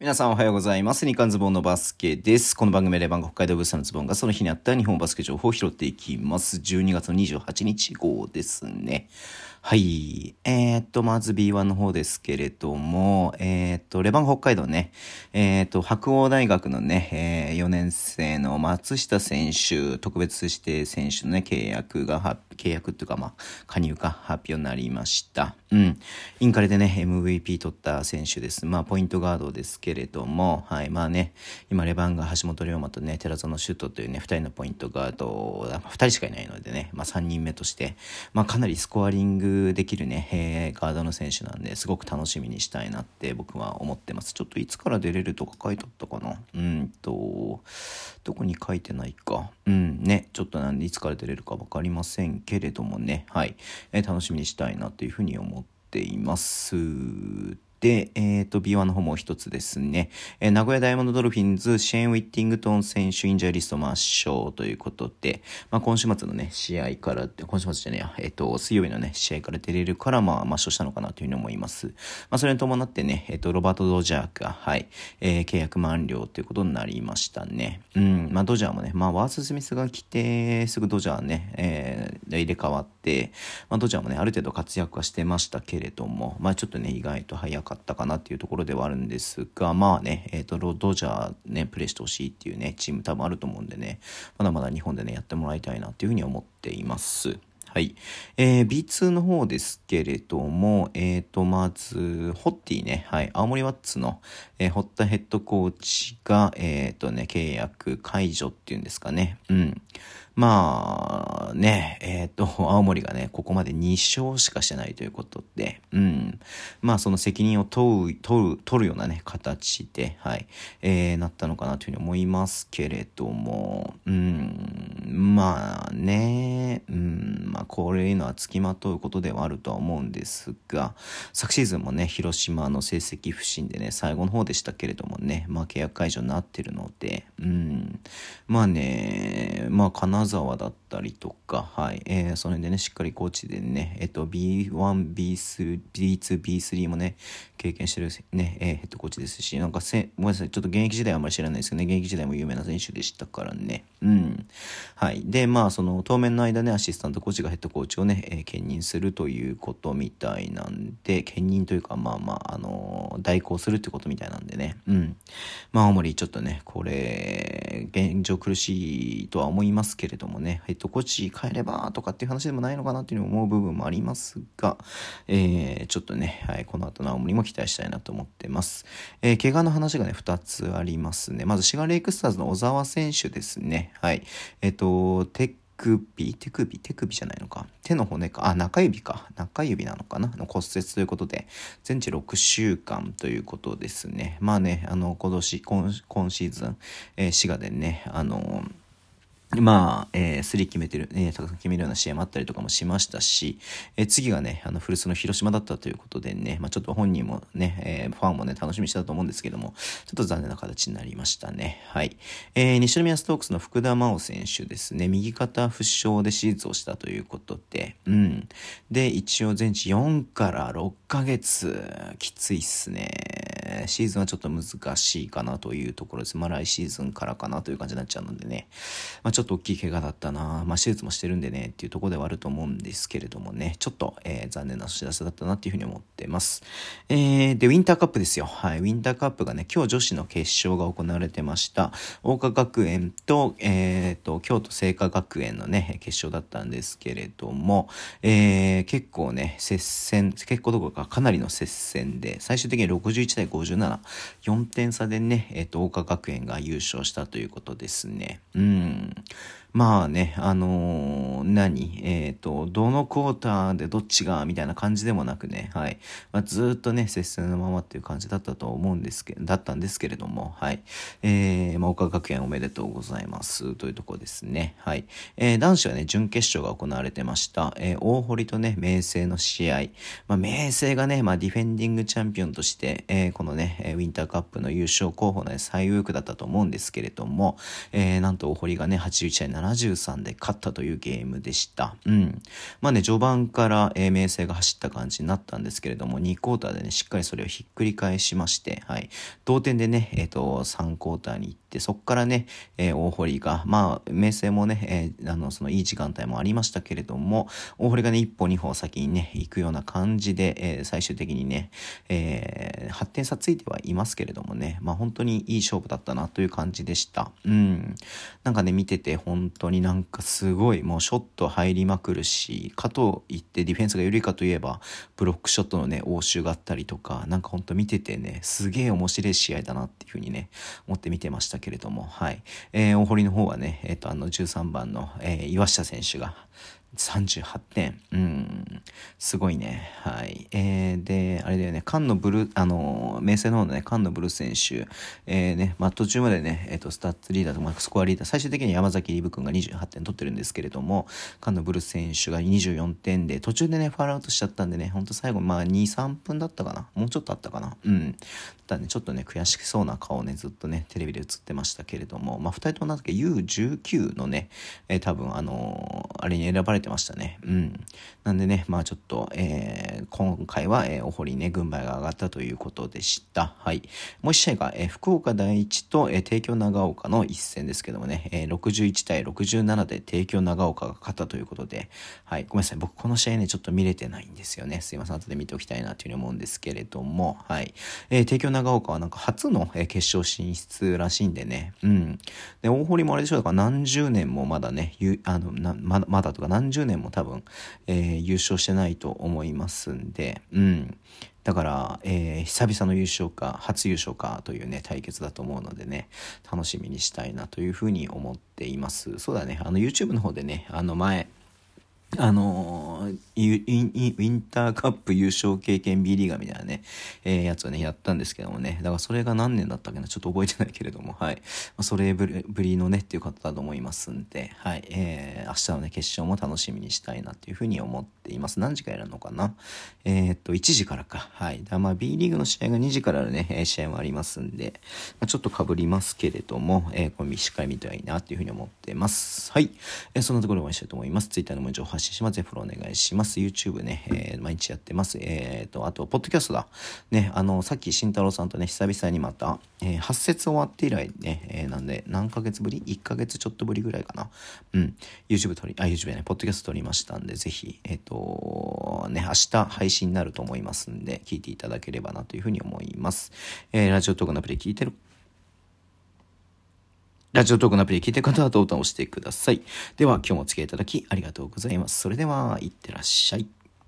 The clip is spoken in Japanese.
皆さんおはようございます。日刊ズボンのバスケです。この番組で番北海道物産のズボンがその日にあった日本バスケ情報を拾っていきます。12月の28日号ですね。はい。えー、っと、まず B1 の方ですけれども、えー、っと、レバン北海道ね、えー、っと、白鴎大学のね、え、4年生の松下選手、特別指定選手のね、契約が、契約っていうか、まあ、加入が発表になりました。うん。インカレでね、MVP 取った選手です。まあ、ポイントガードですけれども、はい。まあね、今、レバンが橋本龍馬とね、寺園シュートというね、2人のポイントガード、2人しかいないのでね、まあ、3人目として、まあ、かなりスコアリングできるね、えー、ガードの選手なんですごく楽しみにしたいなって僕は思ってます。ちょっといつから出れるとか書いてあったかな？うんと、どこに書いてないか。うんね、ちょっとなんでいつから出れるか分かりませんけれどもね、はい、えー、楽しみにしたいなというふうに思ってています。で、えっ、ー、と、B1 の方も一つですね。えー、名古屋ダイヤモンドドルフィンズ、シェーン・ウィッティングトン選手、インジャーリスト抹消ということで、まあ、今週末のね、試合から、今週末じゃねえや、えっ、ー、と、水曜日のね、試合から出れるから、まあ、抹消したのかなというふうに思います。まあ、それに伴ってね、えっ、と、ロバート・ドジャーが、はい、え契約満了ということになりましたね。うん、まあ、ドジャーもね、まあ、ワース・スミスが来て、すぐドジャーね、え入れ替わって、まあ、ドジャーもね、ある程度活躍はしてましたけれども、まあ、ちょっとね、意外と早くかったかなっていうところではあるんですが、まあね、えっ、ー、と、ロドジャーね、プレイしてほしいっていうね、チーム多分あると思うんでね、まだまだ日本でね、やってもらいたいなっていうふうに思っています。はい。えー、B2 の方ですけれども、えっ、ー、と、まず、ホッティね、はい、青森ワッツの、えー、堀田ヘッドコーチが、えっ、ー、とね、契約解除っていうんですかね。うん。まあね、えっ、ー、と、青森がね、ここまで2勝しかしてないということで、うん。まあその責任を問う、問う、取るようなね、形で、はい、えー、なったのかなというふうに思いますけれども、うん、まあね、うん、まあこれいうのは付きまとうことではあるとは思うんですが、昨シーズンもね、広島の成績不振でね、最後の方でしたけれどもね、まあ契約解除になってるので、うん、まあね、まあ金沢だったりとか、はい、えー、それでね、しっかりコーチでね、えっと、B1、B2、B2、B3 もね、経験してるね、えー、ヘッドコーチですし、なんかせ、ごめんなさい、ちょっと現役時代はあんまり知らないですけどね、現役時代も有名な選手でしたからね。うん。はい。で、まあ、その、当面の間ね、アシスタントコーチがヘッドコーチをね、えー、兼任するということみたいなんで、兼任というか、まあまあ、あのー、代行するってことみたいなんでね。うん。まあ、青森ちょっとね、これ、現状苦しいとは思いますけれどもね、ヘドコーチ変えればとかっていう話でもないのかなっていうふうに思う部分もありますが、えー、ちょっとね、はい、この後の青森も期待したいなと思ってます。えー、怪我の話がね、2つありますね。まず、シガレイクスターズの小沢選手ですね。はい。えっ、ー、と、手首？手首？手首じゃないのか。手の骨か。あ、中指か。中指なのかな？の骨折ということで、全治6週間ということですね。まあね、あの、今年、今シーズン、えー、滋賀でね、あのまあ、えー、スリー決めてる、えー、たくさ決めるような試合もあったりとかもしましたし、えー、次がね、あの、古巣の広島だったということでね、まあちょっと本人もね、えー、ファンもね、楽しみにしてたと思うんですけども、ちょっと残念な形になりましたね。はい。えー、西宮ストークスの福田真央選手ですね、右肩負傷で手術をしたということで、うん。で、一応全治4から6ヶ月、きついっすね。えシーズンはちょっと難しいかなというところです。まあ来シーズンからかなという感じになっちゃうのでね。まあちょっと大きい怪我だったな。まあ手術もしてるんでねっていうところではあると思うんですけれどもね。ちょっと、えー、残念なお知らせだったなっていうふうに思ってます。えー、で、ウィンターカップですよ。はい。ウィンターカップがね、今日女子の決勝が行われてました。桜花学園と、えー、と、京都精華学園のね、決勝だったんですけれども、えー、結構ね、接戦、結構どころかかなりの接戦で、最終的に61対5 57、4点差でね、えっ、ー、と、桜花学園が優勝したということですね。うん。まあね、あのー、何？えっ、ー、と、どのクォーターでどっちがみたいな感じでもなくね、はい。まあ、ずっとね、接戦のままっていう感じだったと思うんですけど、だったんですけれども、はい。えー、まあ、岡学園おめでとうございますというとこですね。はい。えー、男子はね、準決勝が行われてました。えー、大堀とね、明星の試合。まあ、明星がね、まあ、ディフェンディングチャンピオンとして、えー、このね、ウィンターカップの優勝候補の、ね、最有力だったと思うんですけれども、えー、なんと大堀がね、81歳73で勝ったというゲームでした。うん。まあね、序盤から、えー、明生が走った感じになったんですけれども、2クォーターでね、しっかりそれをひっくり返しまして、はい。同点でね、えっ、ー、と、3クォーターに行って、そこからね、えー、大堀が、まあ、明生もね、えー、あの、そのいい時間帯もありましたけれども、大堀がね、一歩二歩先にね、行くような感じで、えー、最終的にね、えー、発展差ついてはいますけれどもね、まあ本当にいい勝負だったなという感じでした。うん。なんかね、見てて本当になんかすごい、もうショット入りまくるし、かといってディフェンスが緩いかといえば、ブロックショットのね、応酬があったりとか、なんかほんと見ててね、すげえ面白い試合だなっていう風にね、思って見てましたけれども、はい。えー、大堀の方はね、えっ、ー、と、あの13番の、えー、岩下選手が、38点。うん。すごいね。はい。えー、で、あれだよね、菅野ブル、あの、明星の方のね、菅野ブル選手、えー、ね、まあ、途中までね、えっ、ー、と、スタッツリーダーと、まあ、スコアリーダー、最終的に山崎リブ君が28点取ってるんですけれども、菅野ブル選手が24点で、途中でね、ファールアウトしちゃったんでね、ほんと最後、まあ、2、3分だったかな？もうちょっとあったかな？うん。ただね、ちょっとね、悔しそうな顔ね、ずっとね、テレビで映ってましたけれども、まあ、2人ともなんだっけ、U19 のね、えー、多分、あのあれに選ばれてましたね。うん。なんでね、まあちょっと、えー、今回は、えー、お堀ね、軍配が上がったということでした。はい。もう一試合が、えー、福岡第一と、えー、帝京長岡の一戦ですけどもね、えー、61対67で帝京長岡が勝ったということで、はい。ごめんなさい。僕この試合ね、ちょっと見れてないんですよね。すいません。後で見ておきたいなというふうに思うんですけれども、はい。えー、帝京長岡はなんか初の、えー、決勝進出らしいんでね、うん。で、大堀もあれでしょう、だから何十年もまだね、ゆあのなままだとか何十年も多分、えー、優勝してないと思いますんで、うん。だから、えー、久々の優勝か、初優勝かというね、対決だと思うのでね、楽しみにしたいなというふうに思っています。そうだね、あの YouTube の方でね、あの前、あのー、ウィンターカップ優勝経験 B リーガーみたいなね、えー、やつをね、やったんですけどもね、だからそれが何年だったっけな、ちょっと覚えてないけれども、はい。まあ、それぶりのね、っていう方だと思いますんで、はい。えー、明日のね、決勝も楽しみにしたいなっていうふうに思っています。何時からやるのかな？えー、っと、1時からか。はい。だまあ、B リーグの試合が2時からのね、試合もありますんで、まあ、ちょっと被りますけれども、えー、これしっかり見てはいいなっていうふうに思ってます。はい。えー、そんなところでお会いしたいと思います。Twitter の文字を発信します。ぜひフォローお願いします。YouTube ね、えー、毎日やってます。えっ、ー、と、あと、ポッドキャストだ。ね、あの、さっき慎太郎さんとね、久々にまた、えー、発節終わって以来ね、えー、なんで、何ヶ月ぶり ?1 ヶ月ちょっとぶりぐらいかな。うん。YouTube 撮り、あ、YouTube ね、ポッドキャスト撮りましたんで、ぜひ、えっ、ー、と、ね、明日配信になると思いますんで、聞いていただければなというふうに思います。えー、ラジオトークのアプリ聞いてるラジオトークのアプリ聞いてる方はボタンを押してください。では、今日もお付き合いいただきありがとうございます。それでは、いってらっしゃい。